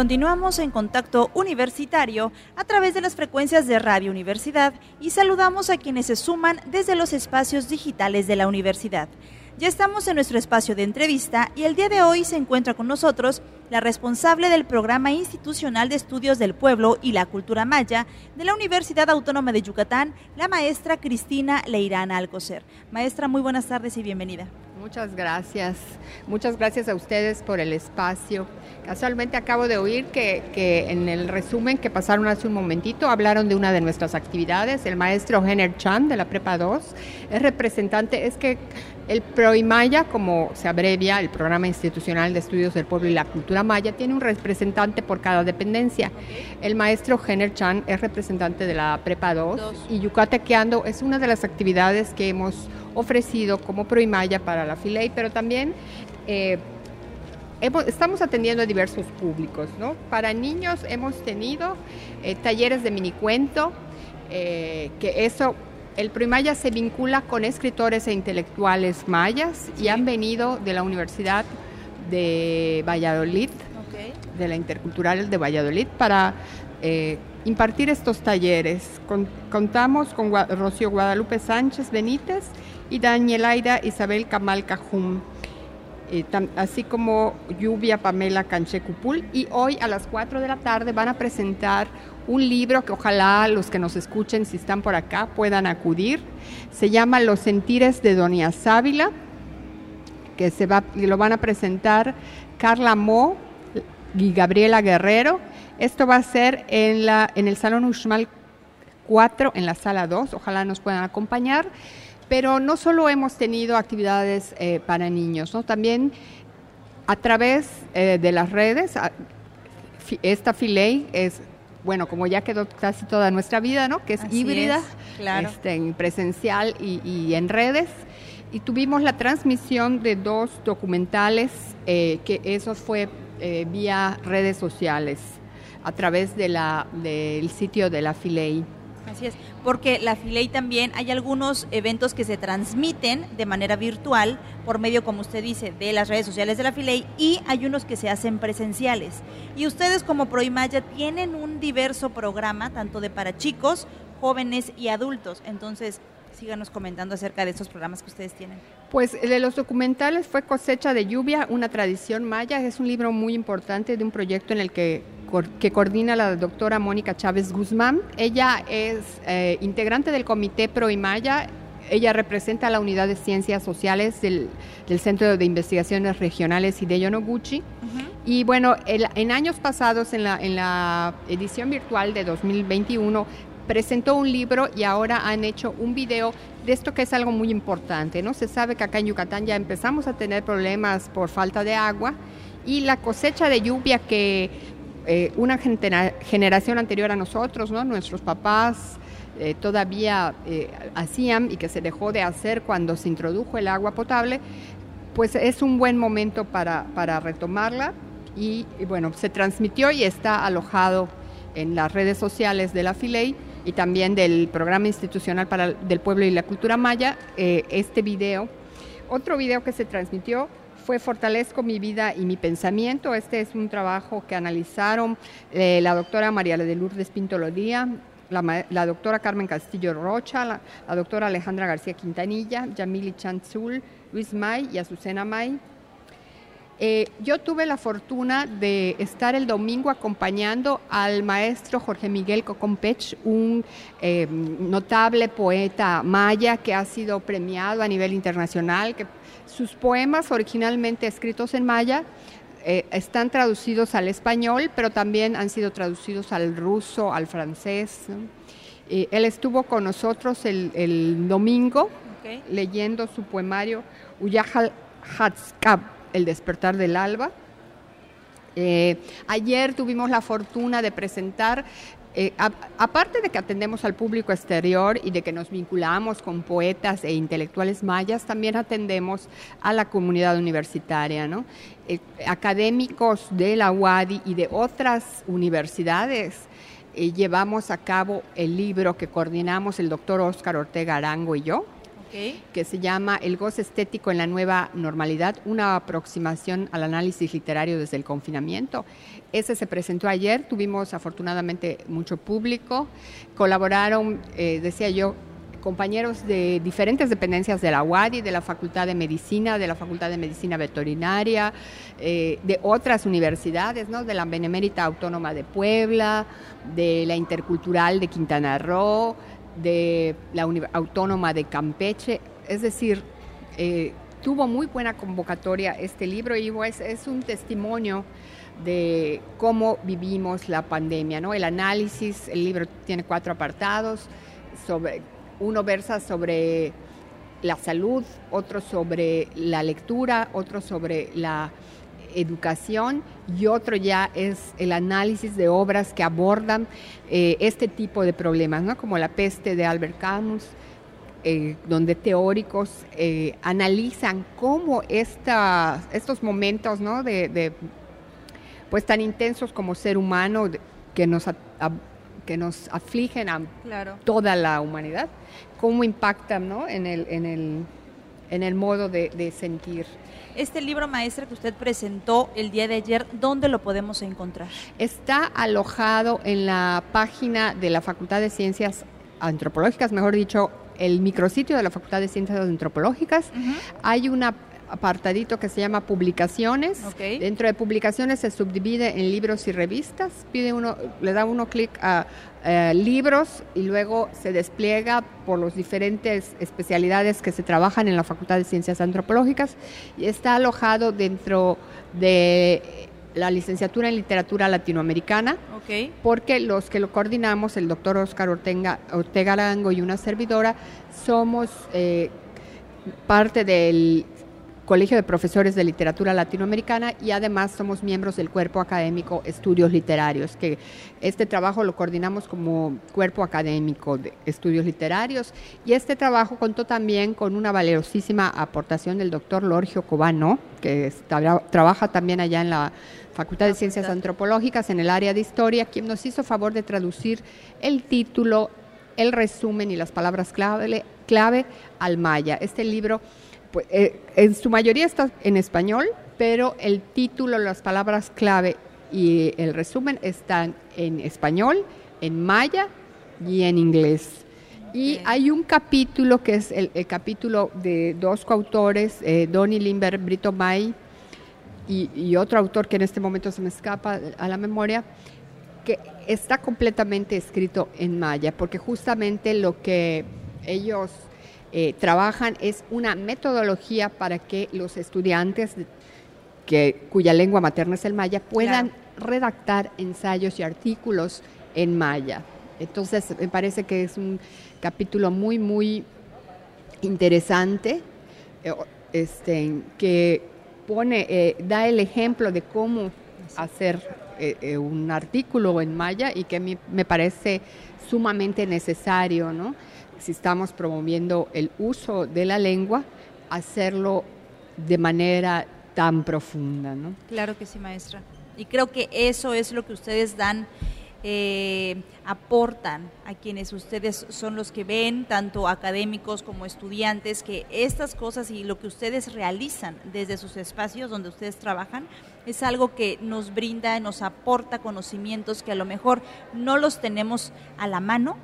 Continuamos en contacto universitario a través de las frecuencias de Radio Universidad y saludamos a quienes se suman desde los espacios digitales de la universidad. Ya estamos en nuestro espacio de entrevista y el día de hoy se encuentra con nosotros la responsable del Programa Institucional de Estudios del Pueblo y la Cultura Maya de la Universidad Autónoma de Yucatán, la maestra Cristina Leirana Alcocer. Maestra, muy buenas tardes y bienvenida. Muchas gracias. Muchas gracias a ustedes por el espacio. Casualmente acabo de oír que, en el resumen que pasaron hace un momentito hablaron de una de nuestras actividades. El maestro Henner Chan de la Prepa 2 es representante, es que el PROIMAYA, como se abrevia, el Programa Institucional de Estudios del Pueblo y la Cultura Maya, tiene un representante por cada dependencia. El maestro Henner Chan es representante de la Prepa 2, y Yucatequeando es una de las actividades que hemos ofrecido como PROIMAYA para la FILEI, pero también... Eh, estamos atendiendo a diversos públicos, ¿no? Para niños hemos tenido eh, talleres de minicuento, eh, que eso el Primaya se vincula con escritores e intelectuales mayas y han venido de la Universidad de Valladolid, de la Intercultural de Valladolid, para eh, impartir estos talleres. contamos con Rocío Guadalupe Sánchez Benítez y Danielaida Isabel Camal Cajum. Así como Lluvia Pamela Canchecupul, y hoy a las 4 de la tarde van a presentar un libro que ojalá los que nos escuchen, si están por acá, puedan acudir. Se llama Los Sentires de Doña Sábila, que se va, lo van a presentar Carla Mo y Gabriela Guerrero. Esto va a ser en, la, en el Salón Uxmal 4, en la sala 2. Ojalá nos puedan acompañar. Pero no solo hemos tenido actividades eh, para niños, ¿no? también a través eh, de las redes, esta Filey es, bueno, como ya quedó casi toda nuestra vida, ¿no? que es híbrida, este, en presencial y, en redes. Y tuvimos la transmisión de dos documentales, eh, que eso fue vía redes sociales, a través de la, del sitio de la Filey. Así es, porque la Filey también hay algunos eventos que se transmiten de manera virtual por medio, como usted dice, de las redes sociales de la Filey y hay unos que se hacen presenciales. Y ustedes como Proimaya tienen un diverso programa, tanto de para chicos, jóvenes y adultos. Entonces, síganos comentando acerca de estos programas que ustedes tienen. Pues de los documentales fue Cosecha de Lluvia, una tradición maya. Es un libro muy importante de un proyecto en el que que coordina la doctora Mónica Chávez Guzmán. Ella es eh, integrante del Comité Pro Maya. Ella representa a la Unidad de Ciencias Sociales del, Centro de Investigaciones Regionales Hideyo Noguchi. Y bueno, en años pasados, en la, en la edición virtual de 2021, presentó un libro y ahora han hecho un video de esto que es algo muy importante, ¿no? Se sabe que acá en Yucatán ya empezamos a tener problemas por falta de agua y la cosecha de lluvia que eh, una generación anterior a nosotros, ¿no? nuestros papás eh, todavía eh, hacían y que se dejó de hacer cuando se introdujo el agua potable, pues es un buen momento para, para retomarla y, bueno, se transmitió y está alojado en las redes sociales de la FILEI y también del Programa Institucional para, del Pueblo y la Cultura Maya, este video. Otro video que se transmitió fue Fortalezco mi vida y mi pensamiento. Este es un trabajo que analizaron eh, la doctora María de Lourdes Pinto Lodía, la, doctora Carmen Castillo Rocha, la, doctora Alejandra García Quintanilla, Yamili Chanzul, Luis May y Azucena May. Eh, yo tuve la fortuna de estar el domingo acompañando al maestro Jorge Miguel Cocompech, un eh, notable poeta maya que ha sido premiado a nivel internacional, sus poemas, originalmente escritos en maya, eh, están traducidos al español, pero también han sido traducidos al ruso, al francés. él estuvo con nosotros el, domingo leyendo su poemario Uyahal Hatskab, El despertar del alba. Eh, ayer tuvimos la fortuna de presentar eh, aparte de que atendemos al público exterior y de que nos vinculamos con poetas e intelectuales mayas, también atendemos a la comunidad universitaria, ¿no? Eh, académicos de la UADI y de otras universidades. Eh, llevamos a cabo el libro que coordinamos el doctor Óscar Ortega Arango y yo, que se llama El goce estético en la nueva normalidad, una aproximación al análisis literario desde el confinamiento. Ese se presentó ayer, tuvimos afortunadamente mucho público, colaboraron, eh, decía yo, compañeros de diferentes dependencias de la UADI, de la Facultad de Medicina, de la Facultad de Medicina Veterinaria, eh, de otras universidades, ¿no? de la Benemérita Autónoma de Puebla, de la Intercultural de Quintana Roo, de la Autónoma de Campeche. Es decir, eh, tuvo muy buena convocatoria este libro y es, es un testimonio de cómo vivimos la pandemia, ¿no? El análisis, el libro tiene cuatro apartados sobre uno versa sobre la salud, otro sobre la lectura, otro sobre la educación y otro ya es el análisis de obras que abordan eh, este tipo de problemas, ¿no? como la peste de Albert Camus, eh, donde teóricos eh, analizan cómo esta, estos momentos ¿no? de, pues tan intensos como ser humano que nos que nos afligen a toda la humanidad, cómo impactan ¿no? en, el, en, el, en el modo de, sentir. Este libro maestra que usted presentó el día de ayer, ¿dónde lo podemos encontrar? Está alojado en la página de la Facultad de Ciencias Antropológicas, mejor dicho, el micrositio de la Facultad de Ciencias Antropológicas. Hay una apartadito que se llama publicaciones. Dentro de publicaciones se subdivide en libros y revistas. Pide uno, le da uno clic a libros y luego se despliega por las diferentes especialidades que se trabajan en la Facultad de Ciencias Antropológicas y está alojado dentro de la licenciatura en literatura latinoamericana, porque los que lo coordinamos, el doctor Oscar Ortega, Ortega Arango y una servidora, somos eh, parte del Colegio de Profesores de Literatura Latinoamericana y además somos miembros del Cuerpo Académico Estudios Literarios, que este trabajo lo coordinamos como Cuerpo Académico de Estudios Literarios y este trabajo contó también con una valiosísima aportación del doctor Lorgio Cobano, que trabaja también allá en la Facultad de Ciencias Antropológicas en el área de Historia, quien nos hizo favor de traducir el título, el resumen y las palabras clave, clave al maya. Este libro pues, eh, en su mayoría está en español, pero el título, las palabras clave y el resumen están en español, en maya y en inglés. Y hay un capítulo que es el, capítulo de dos coautores, eh, Donny Limber, Brito May y, otro autor que en este momento se me escapa a la memoria, que está completamente escrito en maya, porque justamente lo que ellos eh, trabajan es una metodología para que los estudiantes que, cuya lengua materna es el maya puedan redactar ensayos y artículos en maya. Entonces, me parece que es un capítulo muy, muy interesante, eh, este, que pone, eh, da el ejemplo de cómo hacer un artículo en maya y que me, me parece sumamente necesario, ¿no? Si estamos promoviendo el uso de la lengua, hacerlo de manera tan profunda. ¿no? Claro que sí, maestra. Y creo que eso es lo que ustedes dan, eh, aportan a quienes ustedes son los que ven, tanto académicos como estudiantes, que estas cosas y lo que ustedes realizan desde sus espacios donde ustedes trabajan es algo que nos brinda, nos aporta conocimientos que a lo mejor no los tenemos a la mano,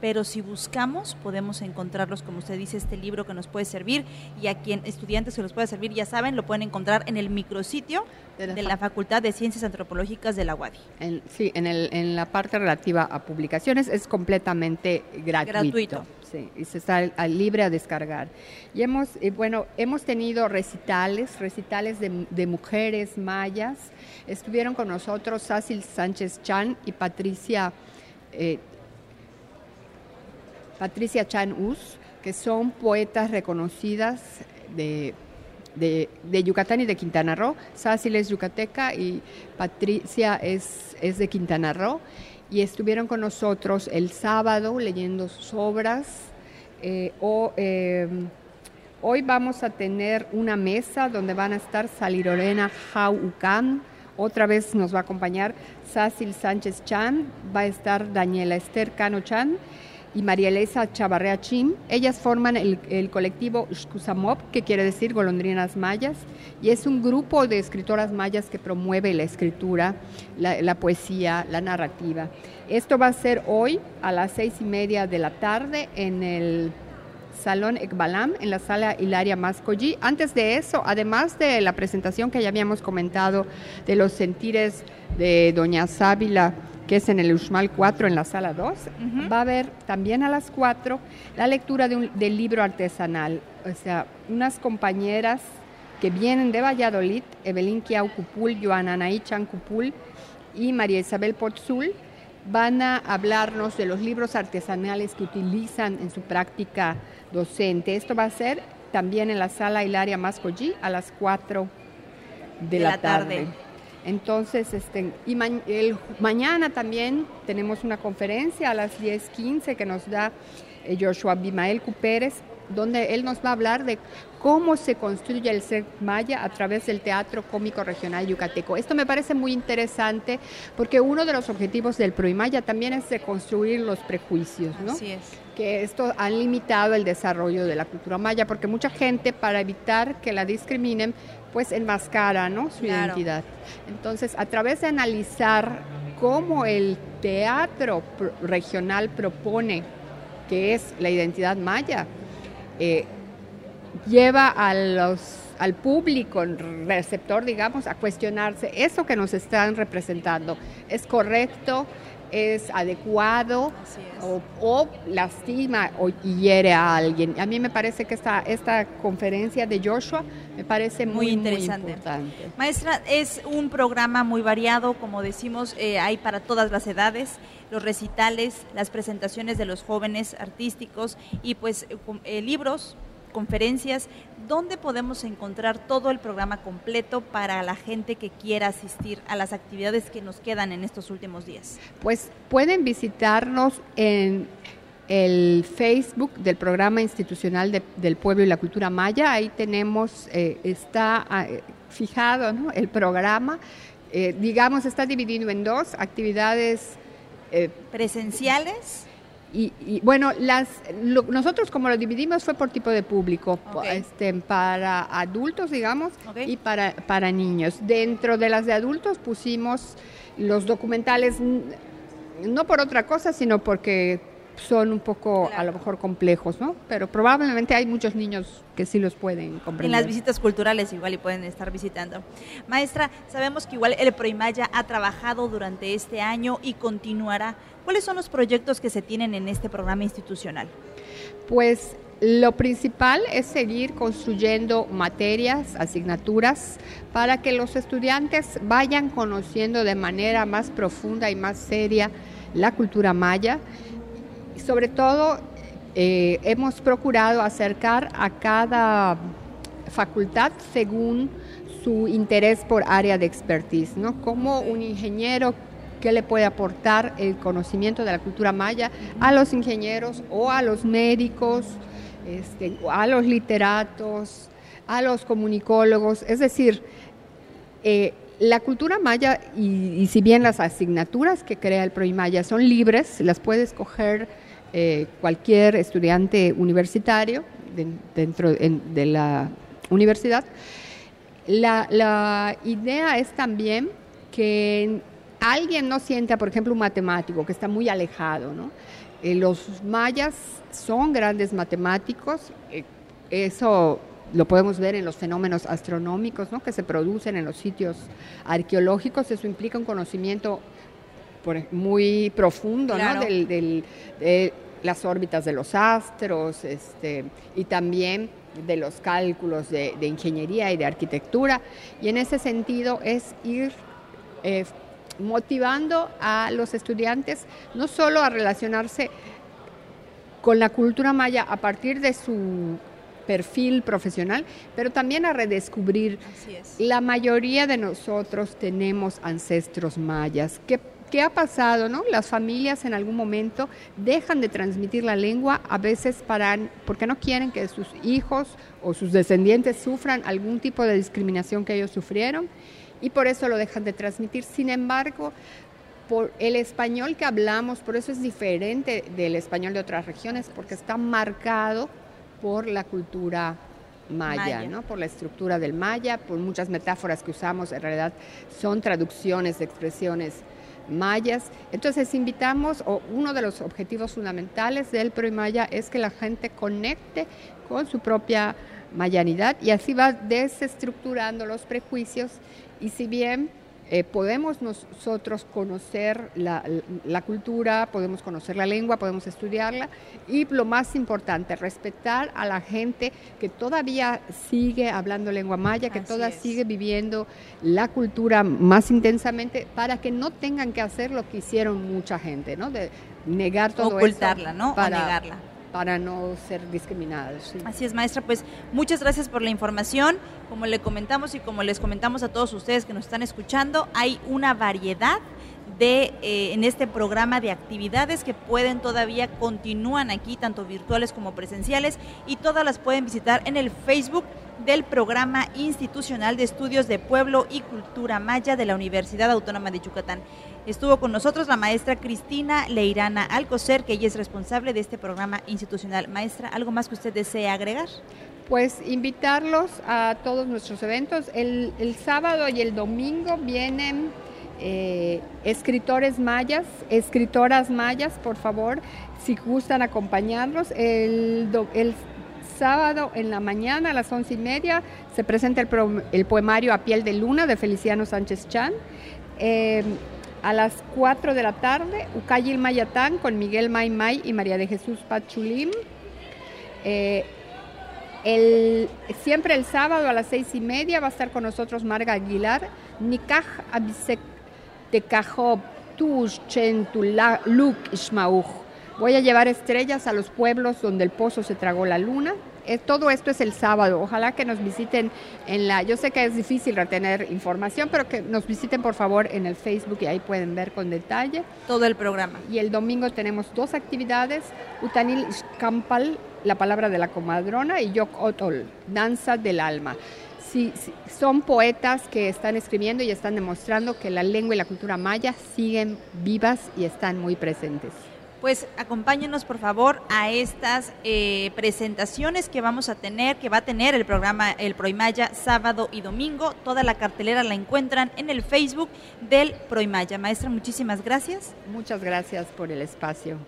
pero si buscamos podemos encontrarlos, como usted dice, este libro que nos puede servir y a quien estudiantes que los puede servir, ya saben, lo pueden encontrar en el micrositio de la, Facultad de Ciencias Antropológicas de la UADI. sí, en, el, en la parte relativa a publicaciones es completamente gratuito. gratuito. Sí, y se está libre a descargar. Y hemos, bueno, hemos tenido recitales, recitales de, de mujeres mayas. Estuvieron con nosotros Sácil Sánchez Chan y Patricia eh, Patricia Chan Us, que son poetas reconocidas de, Yucatán y de Quintana Roo. Sácil es yucateca y Patricia es, es de Quintana Roo. Y estuvieron con nosotros el sábado leyendo sus obras. Eh, em, hoy vamos a tener una mesa donde van a estar Salirorena Ucán. Otra vez nos va a acompañar Sácil Sánchez Chan, va a estar Daniela Esther Cano Chan y María Elisa Chavarrea Chim. Ellas forman el, colectivo Xcusamop, que quiere decir golondrinas mayas, y es un grupo de escritoras mayas que promueve la escritura, la, poesía, la narrativa. Esto va a ser hoy a las seis y media de la tarde en el Salón Ekbalam, en la sala Hilaria Mascollí. Antes de eso, además de la presentación que ya habíamos comentado de los sentires de Doña Sábila, que es en el Uxmal 4 en la sala 2. Va a haber también a las 4 la lectura de un, del libro artesanal. O sea, unas compañeras que vienen de Valladolid, Evelyn Kiau Cupul, Joana Anaí Chan Cupul y María Isabel Potzul, van a hablarnos de los libros artesanales que utilizan en su práctica docente. Esto va a ser también en la sala Hilaria Mascollí a las 4 de, la, tarde. Entonces, este, y el, mañana también tenemos una conferencia a las 10.15 que nos da eh, Joshua Bimael Cupérez, donde él nos va a hablar de cómo se construye el ser maya a través del teatro cómico regional yucateco. Esto me parece muy interesante porque uno de los objetivos del Proimaya también es de construir los prejuicios, ¿no? Así es. Que esto ha limitado el desarrollo de la cultura maya porque mucha gente para evitar que la discriminen pues enmascara, ¿no? su identidad. Entonces, a través de analizar cómo el teatro regional propone que es la identidad maya, eh, lleva a los, al público receptor, digamos, a cuestionarse, ¿eso que nos están representando es correcto? Es adecuado O, lastima o hiere a alguien. A mí me parece que esta, esta conferencia de Joshua me parece muy, interesante. importante. Maestra, es un programa muy variado, como decimos, eh, hay para todas las edades, los recitales, las presentaciones de los jóvenes artísticos y pues eh, libros conferencias, ¿dónde podemos encontrar todo el programa completo para la gente que quiera asistir a las actividades que nos quedan en estos últimos días? Pues pueden visitarnos en el Facebook del Programa Institucional del Pueblo y la Cultura Maya. Ahí tenemos, eh, está ah, fijado el programa. Eh, digamos, está dividido en dos actividades. Eh, presenciales y, bueno, las, nosotros como lo dividimos fue por tipo de público, este, para adultos, digamos, y para, para niños. Dentro de las de adultos pusimos los documentales, no por otra cosa, sino porque son un poco a lo mejor complejos, ¿no? Pero probablemente hay muchos niños que sí los pueden comprender. En las visitas culturales igual y pueden estar visitando. Maestra, sabemos que igual el Proimaya ha trabajado durante este año y continuará. ¿Cuáles son los proyectos que se tienen en este programa institucional? Pues lo principal es seguir construyendo materias, asignaturas, para que los estudiantes vayan conociendo de manera más profunda y más seria la cultura maya sobre todo eh, hemos procurado acercar a cada facultad según su interés por área de expertise, ¿no? Como un ingeniero que le puede aportar el conocimiento de la cultura maya a los ingenieros o a los médicos, este, a los literatos, a los comunicólogos, es decir, eh, la cultura maya, y, si bien las asignaturas que crea el ProImaya son libres, las puede escoger eh, cualquier estudiante universitario dentro de la universidad. La, idea es también que alguien no sienta, por ejemplo, un matemático que está muy alejado, ¿no? Eh, los mayas son grandes matemáticos, eh, eso lo podemos ver en los fenómenos astronómicos ¿no? que se producen en los sitios arqueológicos, eso implica un conocimiento muy profundo ¿no? del, las órbitas de los astros este, y también de los cálculos de, ingeniería y de arquitectura. Y en ese sentido es ir eh, motivando a los estudiantes no solo a relacionarse con la cultura maya a partir de su perfil profesional, pero también a redescubrir. La mayoría de nosotros tenemos ancestros mayas que ¿Qué ha pasado? No? Las familias en algún momento dejan de transmitir la lengua, a veces para, porque no quieren que sus hijos o sus descendientes sufran algún tipo de discriminación que ellos sufrieron y por eso lo dejan de transmitir. Sin embargo, por el español que hablamos, por eso es diferente del español de otras regiones, porque está marcado por la cultura maya, ¿no? por la estructura del maya, por muchas metáforas que usamos, en realidad son traducciones de expresiones mayas. Entonces invitamos, o uno de los objetivos fundamentales del Maya es que la gente conecte con su propia mayanidad y así va desestructurando los prejuicios y si bien eh, podemos nosotros conocer la, cultura, podemos conocer la lengua, podemos estudiarla y lo más importante, respetar a la gente que todavía sigue hablando lengua maya, que todavía sigue viviendo la cultura más intensamente para que no tengan que hacer lo que hicieron mucha gente, ¿no? De negar todo Ocultarla, ¿no? Para, o negarla para no ser discriminados. Así es, maestra, pues muchas gracias por la información. Como le comentamos y como les comentamos a todos ustedes que nos están escuchando, hay una variedad de eh, en este programa de actividades que pueden todavía continúan aquí, tanto virtuales como presenciales, y todas las pueden visitar en el Facebook del Programa Institucional de Estudios de Pueblo y Cultura Maya de la Universidad Autónoma de Yucatán. Estuvo con nosotros la maestra Cristina Leirana Alcocer, que ella es responsable de este programa institucional. Maestra, ¿algo más que usted desee agregar? Pues invitarlos a todos nuestros eventos. El, sábado y el domingo vienen eh, escritores mayas, escritoras mayas, por favor, si gustan acompañarlos. El, sábado en la mañana a las once y media se presenta el, el poemario A piel de luna de Feliciano Sánchez Chan. Eh, a las 4 de la tarde, Ucayil Mayatán con Miguel May May y María de Jesús Pachulim. Eh, siempre el sábado a las seis y media va a estar con nosotros Marga Aguilar. Nikaj Abisek Tekajob Tush Luk Ishmauj. Voy a llevar estrellas a los pueblos donde el pozo se tragó la luna. Eh, todo esto es el sábado. Ojalá que nos visiten en la. Yo sé que es difícil retener información, pero que nos visiten por favor en el Facebook y ahí pueden ver con detalle. Todo el programa. Y el domingo tenemos dos actividades: Utanil Kampal, la palabra de la comadrona, y Yok Otol, danza del alma. Sí, son poetas que están escribiendo y están demostrando que la lengua y la cultura maya siguen vivas y están muy presentes pues acompáñenos por favor a estas eh, presentaciones que vamos a tener, que va a tener el programa El Proimaya sábado y domingo. Toda la cartelera la encuentran en el Facebook del Proimaya. Maestra, muchísimas gracias. Muchas gracias por el espacio.